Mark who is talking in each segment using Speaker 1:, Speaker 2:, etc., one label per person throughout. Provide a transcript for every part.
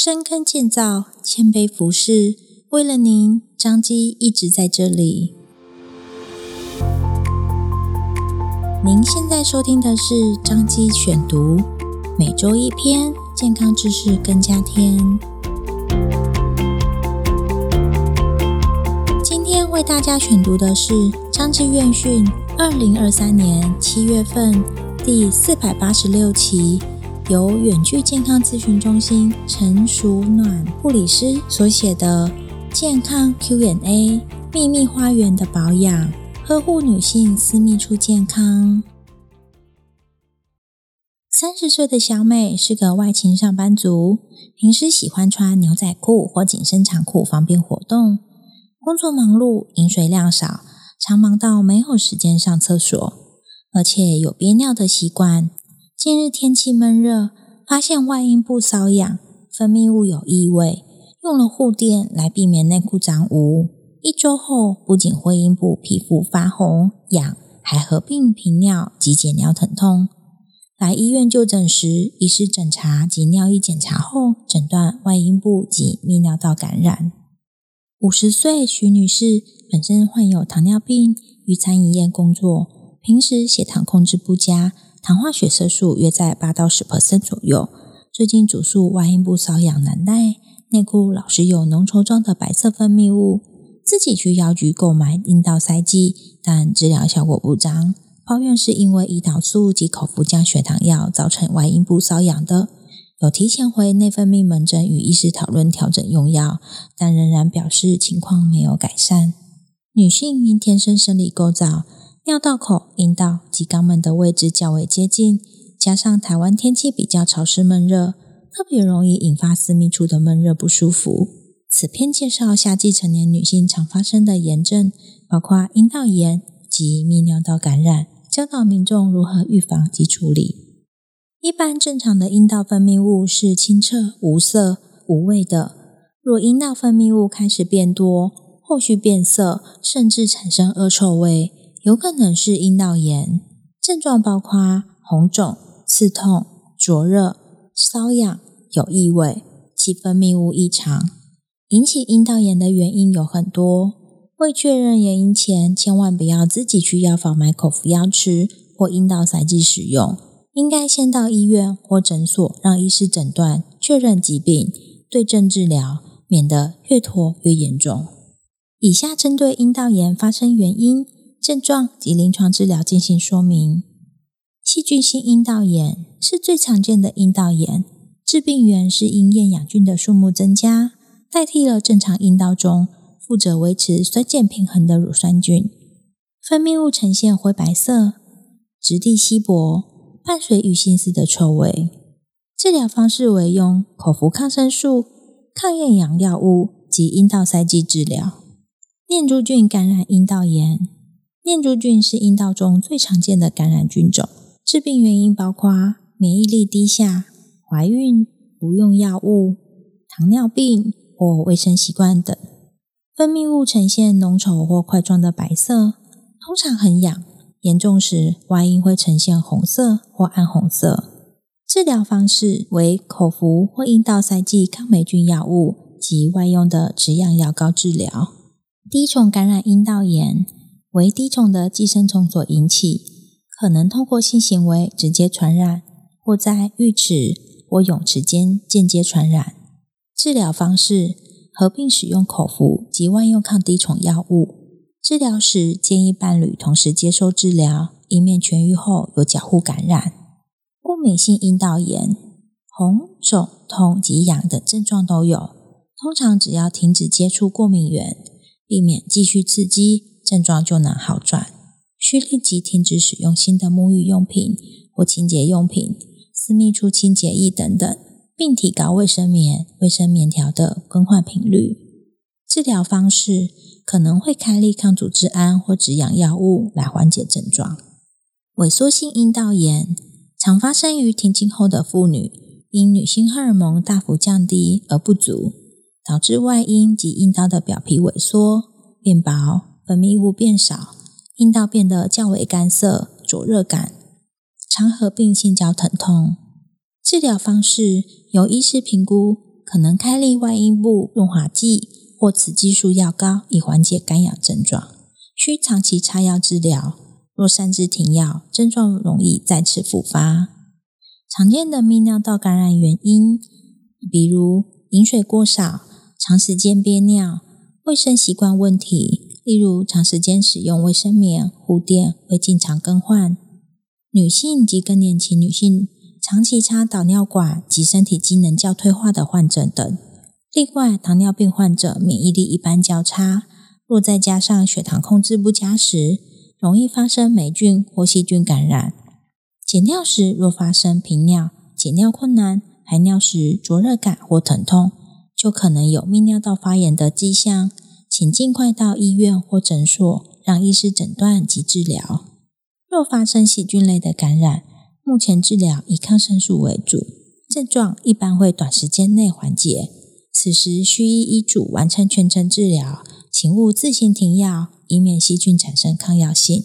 Speaker 1: 深耕建造，谦卑服侍，为了您，张基一直在这里。您现在收听的是张基选读，每周一篇健康知识更加添。今天为大家选读的是张基院讯二零二三年七月份第四百八十六期。由远距健康咨询中心陈淑暖护理师所写的《健康 Q&A 秘密花园的保养，呵护女性私密处健康》。三十岁的小美是个外勤上班族，平时喜欢穿牛仔裤或紧身长裤方便活动。工作忙碌，饮水量少，常忙到没有时间上厕所，而且有憋尿的习惯。近日天气闷热，发现外阴部瘙痒，分泌物有异味，用了护垫来避免内裤脏污。一周后，不仅会阴部皮肤发红痒，还合并频尿及解尿疼痛。来医院就诊时，医师诊查及尿液检查后，诊断外阴部及泌尿道感染。五十岁徐女士本身患有糖尿病，于餐饮业工作，平时血糖控制不佳。糖化血色素约在八到十 percent 左右。最近主诉外阴部瘙痒难耐，内裤老是有浓稠状的白色分泌物。自己去药局购买阴道塞剂，但治疗效果不彰。抱怨是因为胰岛素及口服降血糖药造成外阴部瘙痒的。有提前回内分泌门诊与医师讨论调整用药，但仍然表示情况没有改善。女性因天生生理构造。尿道口、阴道及肛门的位置较为接近，加上台湾天气比较潮湿闷热，特别容易引发私密处的闷热不舒服。此篇介绍夏季成年女性常发生的炎症，包括阴道炎及泌尿道感染，教导民众如何预防及处理。一般正常的阴道分泌物是清澈、无色、无味的，若阴道分泌物开始变多，后续变色，甚至产生恶臭味。有可能是阴道炎，症状包括红肿、刺痛、灼热、瘙痒、有异味及分泌物异常。引起阴道炎的原因有很多，未确认原因前，千万不要自己去药房买口服药吃或阴道塞剂使用，应该先到医院或诊所让医师诊断，确认疾病，对症治疗，免得越拖越严重。以下针对阴道炎发生原因。症状及临床治疗进行说明。细菌性阴道炎是最常见的阴道炎，致病源是因厌氧菌的数目增加，代替了正常阴道中负责维持酸碱平衡的乳酸菌，分泌物呈现灰白色，质地稀薄，伴随鱼腥似的臭味。治疗方式为用口服抗生素、抗厌氧药物及阴道塞剂治疗。念珠菌感染阴道炎。念珠菌是阴道中最常见的感染菌种，致病原因包括免疫力低下、怀孕、不用药物、糖尿病或卫生习惯等。分泌物呈现浓稠或块状的白色，通常很痒，严重时外阴会呈现红色或暗红色。治疗方式为口服或阴道塞剂抗霉菌药物及外用的止痒药膏治疗。第一种感染阴道炎。为滴虫的寄生虫所引起，可能透过性行为直接传染，或在浴池或泳池间间接传染。治疗方式合并使用口服及外用抗滴虫药物。治疗时建议伴侣同时接受治疗，以免痊愈后有交互感染。过敏性阴道炎，红、肿、痛及痒等症状都有，通常只要停止接触过敏源，避免继续刺激。症状就能好转，需立即停止使用新的沐浴用品或清洁用品、私密处清洁液等等，并提高卫生棉、卫生棉条的更换频率。治疗方式可能会开立抗组织胺或止痒药物来缓解症状。萎缩性阴道炎常发生于停经后的妇女，因女性荷尔蒙大幅降低而不足，导致外阴及阴道的表皮萎缩变薄。分泌物变少，阴道变得较为干涩、灼热感，常合并性交疼痛。治疗方式由医师评估，可能开立外阴部润滑剂或雌激素药膏，以缓解干痒症状，需长期擦药治疗。若擅自停药，症状容易再次复发。常见的泌尿道感染原因，比如饮水过少、长时间憋尿、卫生习惯问题，例如长时间使用卫生棉、护垫会经常更换；女性及更年期女性长期插导尿管及身体机能较退化的患者等。另外，糖尿病患者免疫力一般较差，若再加上血糖控制不佳时，容易发生霉菌或细菌感染。解尿时若发生频尿、解尿困难、排尿时灼热感或疼痛，就可能有泌尿道发炎的迹象，请尽快到医院或诊所，让医师诊断及治疗。若发生细菌类的感染，目前治疗以抗生素为主，症状一般会短时间内缓解，此时需依医嘱完成全程治疗，请勿自行停药。以免细菌产生抗药性。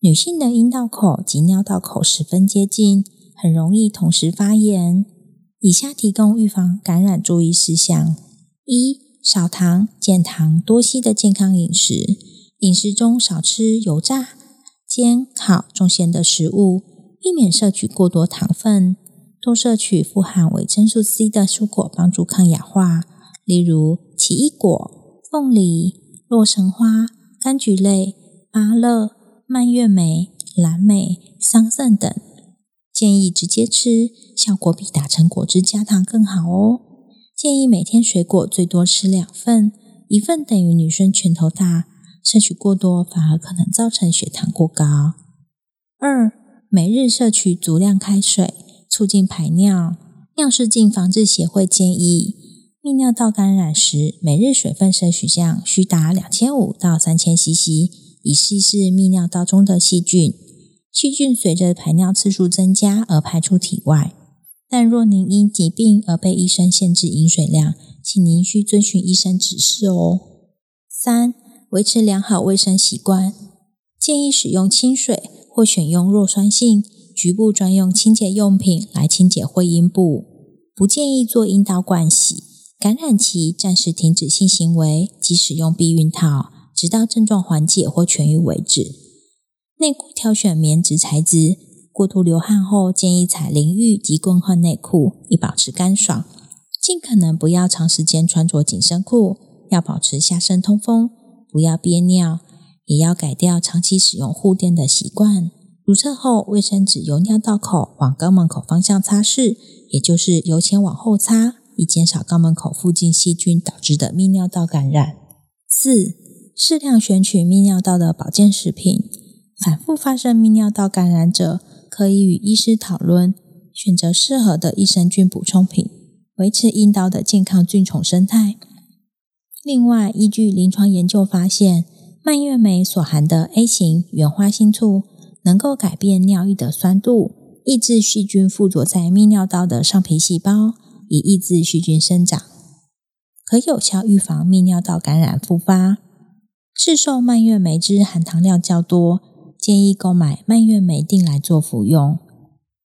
Speaker 1: 女性的阴道口及尿道口十分接近，很容易同时发炎。以下提供预防感染注意事项：一、少糖、减糖、多吸的健康饮食，饮食中少吃油炸、煎、烤、重咸的食物，避免摄取过多糖分。多摄取富含维生素 C 的蔬果，帮助抗氧化，例如奇异果、凤梨、洛神花。柑橘类、芭乐、蔓越莓、蓝莓、桑葚等，建议直接吃，效果比打成果汁加糖更好哦。建议每天水果最多吃两份，一份等于女生拳头大，摄取过多反而可能造成血糖过高。二、每日摄取足量开水，促进排尿。尿失禁防治协会建议。泌尿道感染时，每日水分摄取量需达两千五到三千 CC，以稀释泌尿道中的细菌。细菌随着排尿次数增加而排出体外。但若您因疾病而被医生限制饮水量，请您需遵循医生指示哦。三、维持良好卫生习惯，建议使用清水或选用弱酸性局部专用清洁用品来清洁会阴部，不建议做阴道灌洗。感染期暂时停止性行为及使用避孕套，直到症状缓解或痊愈为止。内裤挑选棉质材质，过度流汗后建议采淋浴及更换内裤，以保持干爽。尽可能不要长时间穿着紧身裤，要保持下身通风，不要憋尿，也要改掉长期使用护垫的习惯。如厕后，卫生纸由尿道口往肛门口方向擦拭，也就是由前往后擦。以减少肛门口附近细菌导致的泌尿道感染。四、适量选取泌尿道的保健食品。反复发生泌尿道感染者，可以与医师讨论，选择适合的益生菌补充品，维持阴道的健康菌丛生态。另外，依据临床研究发现，蔓越莓所含的 A 型原花青素能够改变尿液的酸度，抑制细菌附着在泌尿道的上皮细胞。以抑制细菌生长，可有效预防泌尿道感染复发。市售蔓越莓汁含糖量较多，建议购买蔓越莓定来做服用。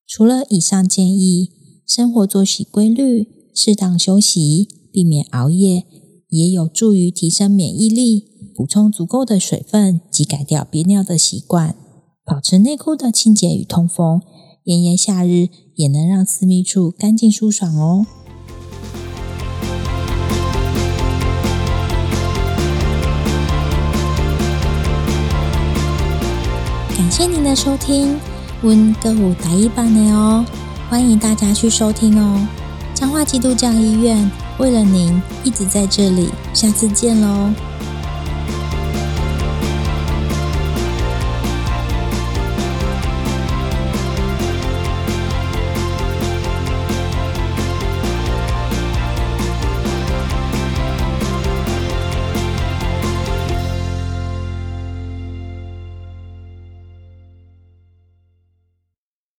Speaker 1: 除了以上建议，生活作息规律、适当休息、避免熬夜，也有助于提升免疫力。补充足够的水分及改掉憋尿的习惯，保持内裤的清洁与通风。炎炎夏日也能让私密处干净舒爽哦。谢您的收听，温歌舞台一版的哦，欢迎大家去收听哦。彰化基督教医院为了您一直在这里，下次见喽。